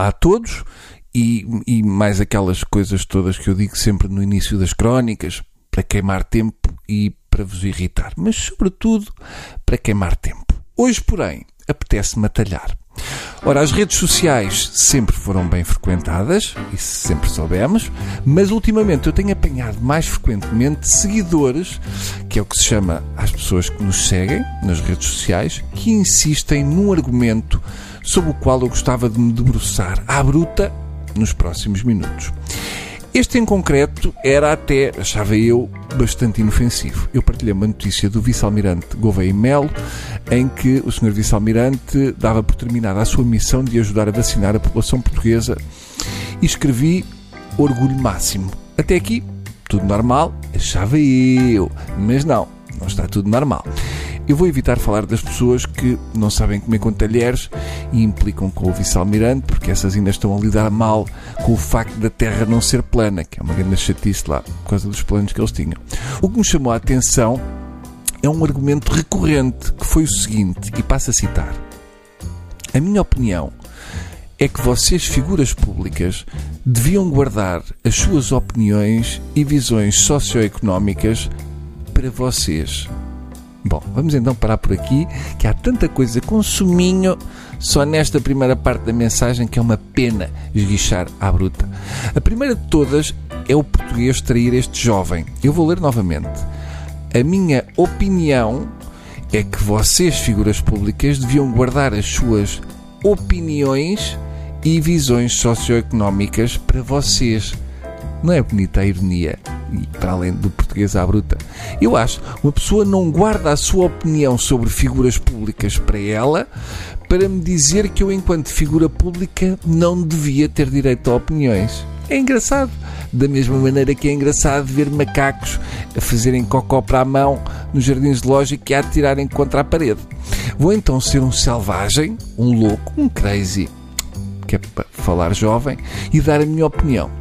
Olá a todos e, e mais aquelas coisas todas que eu digo sempre no início das crónicas para queimar tempo e para vos irritar, mas sobretudo para queimar tempo. Hoje, porém, apetece-me atalhar. Ora, as redes sociais sempre foram bem frequentadas, isso sempre soubemos, mas ultimamente eu tenho apanhado mais frequentemente seguidores, que é o que se chama às pessoas que nos seguem nas redes sociais, que insistem num argumento sobre o qual eu gostava de me debruçar à bruta nos próximos minutos. Este em concreto era até, achava eu, bastante inofensivo. Eu partilhei uma notícia do vice-almirante Gouveia Melo, em que o Sr. vice-almirante dava por terminada a sua missão de ajudar a vacinar a população portuguesa e escrevi orgulho máximo. Até aqui, tudo normal, achava eu, mas não, não está tudo normal. Eu vou evitar falar das pessoas que não sabem comer com talheres e implicam com o vice-almirante, porque essas ainda estão a lidar mal com o facto da Terra não ser plana, que é uma grande chatice lá, por causa dos planos que eles tinham. O que me chamou a atenção é um argumento recorrente, que foi o seguinte, e passo a citar. A minha opinião é que vocês, figuras públicas, deviam guardar as suas opiniões e visões socioeconómicas para vocês Bom, vamos então parar por aqui, que há tanta coisa com suminho só nesta primeira parte da mensagem que é uma pena esguichar à bruta. A primeira de todas é o português trair este jovem. Eu vou ler novamente. A minha opinião é que vocês, figuras públicas, deviam guardar as suas opiniões e visões socioeconómicas para vocês. Não é bonita a ironia? e para além do português à bruta. Eu acho, uma pessoa não guarda a sua opinião sobre figuras públicas para ela para me dizer que eu, enquanto figura pública, não devia ter direito a opiniões. É engraçado. Da mesma maneira que é engraçado ver macacos a fazerem cocó para a mão nos jardins de lógica e a atirarem contra a parede. Vou então ser um selvagem, um louco, um crazy, que é para falar jovem, e dar a minha opinião.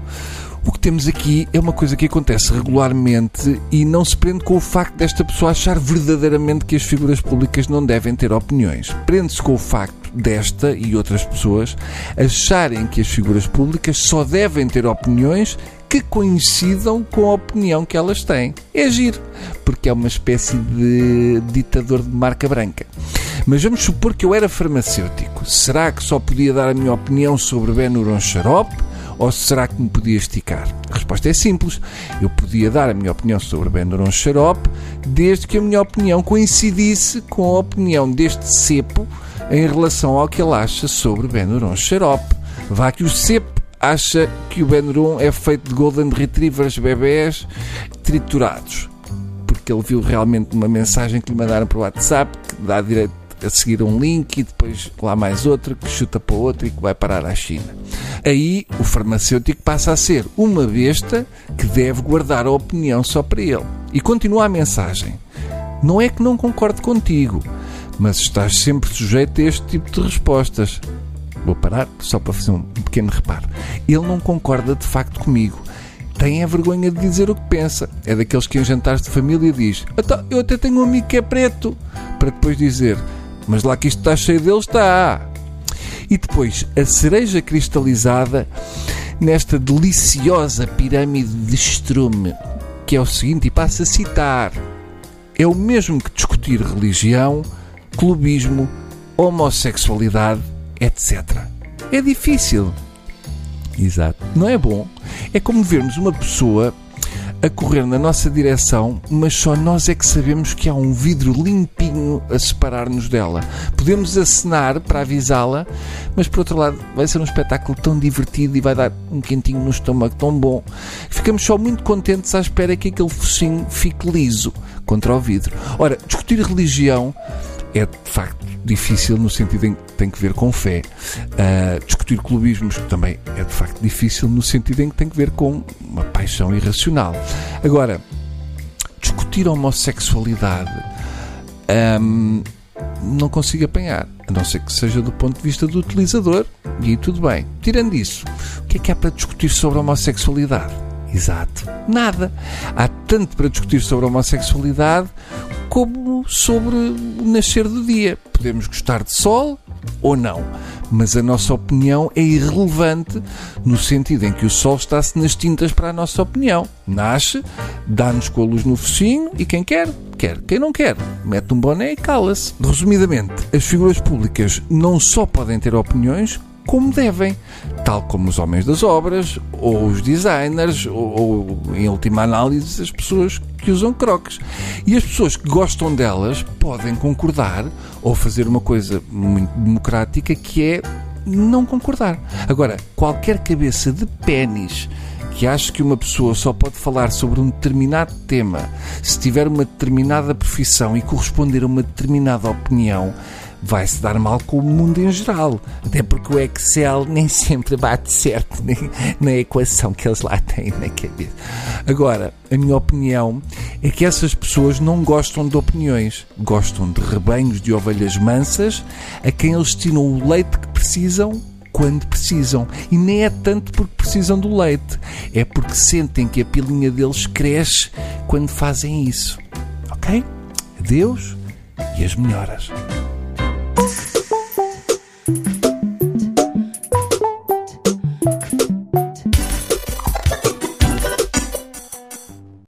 O que temos aqui é uma coisa que acontece regularmente e não se prende com o facto desta pessoa achar verdadeiramente que as figuras públicas não devem ter opiniões. Prende-se com o facto desta e outras pessoas acharem que as figuras públicas só devem ter opiniões que coincidam com a opinião que elas têm. É giro, porque é uma espécie de ditador de marca branca. Mas vamos supor que eu era farmacêutico. Será que só podia dar a minha opinião sobre Benuron Xarope? Ou será que me podia esticar? A resposta é simples. Eu podia dar a minha opinião sobre Benuron Xarope desde que a minha opinião coincidisse com a opinião deste cepo em relação ao que ele acha sobre Benuron Xarope. Vá que o cepo acha que o Benuron é feito de Golden Retrievers bebés triturados. Porque ele viu realmente uma mensagem que lhe mandaram para o WhatsApp que dá direito a seguir um link e depois lá mais outro que chuta para outro e que vai parar à China. Aí o farmacêutico passa a ser uma besta que deve guardar a opinião só para ele. E continua a mensagem. Não é que não concorde contigo, mas estás sempre sujeito a este tipo de respostas. Vou parar só para fazer um pequeno reparo. Ele não concorda de facto comigo. Tem a vergonha de dizer o que pensa. É daqueles que em jantares de família diz: então, Eu até tenho um amigo que é preto. Para depois dizer: Mas lá que isto está cheio dele, está. E depois a cereja cristalizada nesta deliciosa pirâmide de estrume, que é o seguinte, e passo a citar: é o mesmo que discutir religião, clubismo, homossexualidade, etc. É difícil. Exato. Não é bom. É como vermos uma pessoa a correr na nossa direção, mas só nós é que sabemos que há um vidro limpinho a separar-nos dela. Podemos acenar para avisá-la, mas por outro lado vai ser um espetáculo tão divertido e vai dar um quentinho no estômago tão bom. Ficamos só muito contentes à espera que aquele focinho fique liso contra o vidro. Ora, discutir religião é de facto difícil no sentido em que tem que ver com fé. Uh, discutir clubismos também é de facto difícil no sentido em que tem que ver com uma paixão irracional. Agora, discutir homossexualidade um, não consigo apanhar, a não ser que seja do ponto de vista do utilizador, e aí tudo bem. Tirando isso, o que é que há para discutir sobre homossexualidade? Exato, nada. Há tanto para discutir sobre homossexualidade como sobre o nascer do dia. Podemos gostar de sol ou não. mas a nossa opinião é irrelevante no sentido em que o sol está-se nas tintas para a nossa opinião. Nasce, dá-nos com a luz no focinho e quem quer, quer. Quem não quer, mete um boné e cala-se. Resumidamente, as figuras públicas não só podem ter opiniões, como devem, tal como os homens das obras, ou os designers, ou, ou, em última análise, as pessoas que usam croques. E as pessoas que gostam delas podem concordar ou fazer uma coisa muito democrática que é não concordar. Agora, qualquer cabeça de pênis que acha que uma pessoa só pode falar sobre um determinado tema se tiver uma determinada profissão e corresponder a uma determinada opinião, vai-se dar mal com o mundo em geral. Até porque o Excel nem sempre bate certo na equação que eles lá têm na cabeça. Agora, a minha opinião é que essas pessoas não gostam de opiniões, gostam de rebanhos de ovelhas mansas a quem eles destinam o leite que precisam quando precisam. E nem é tanto porque precisam do leite, é porque sentem que a pilinha deles cresce quando fazem isso. Ok? Adeus e as melhoras. Oof.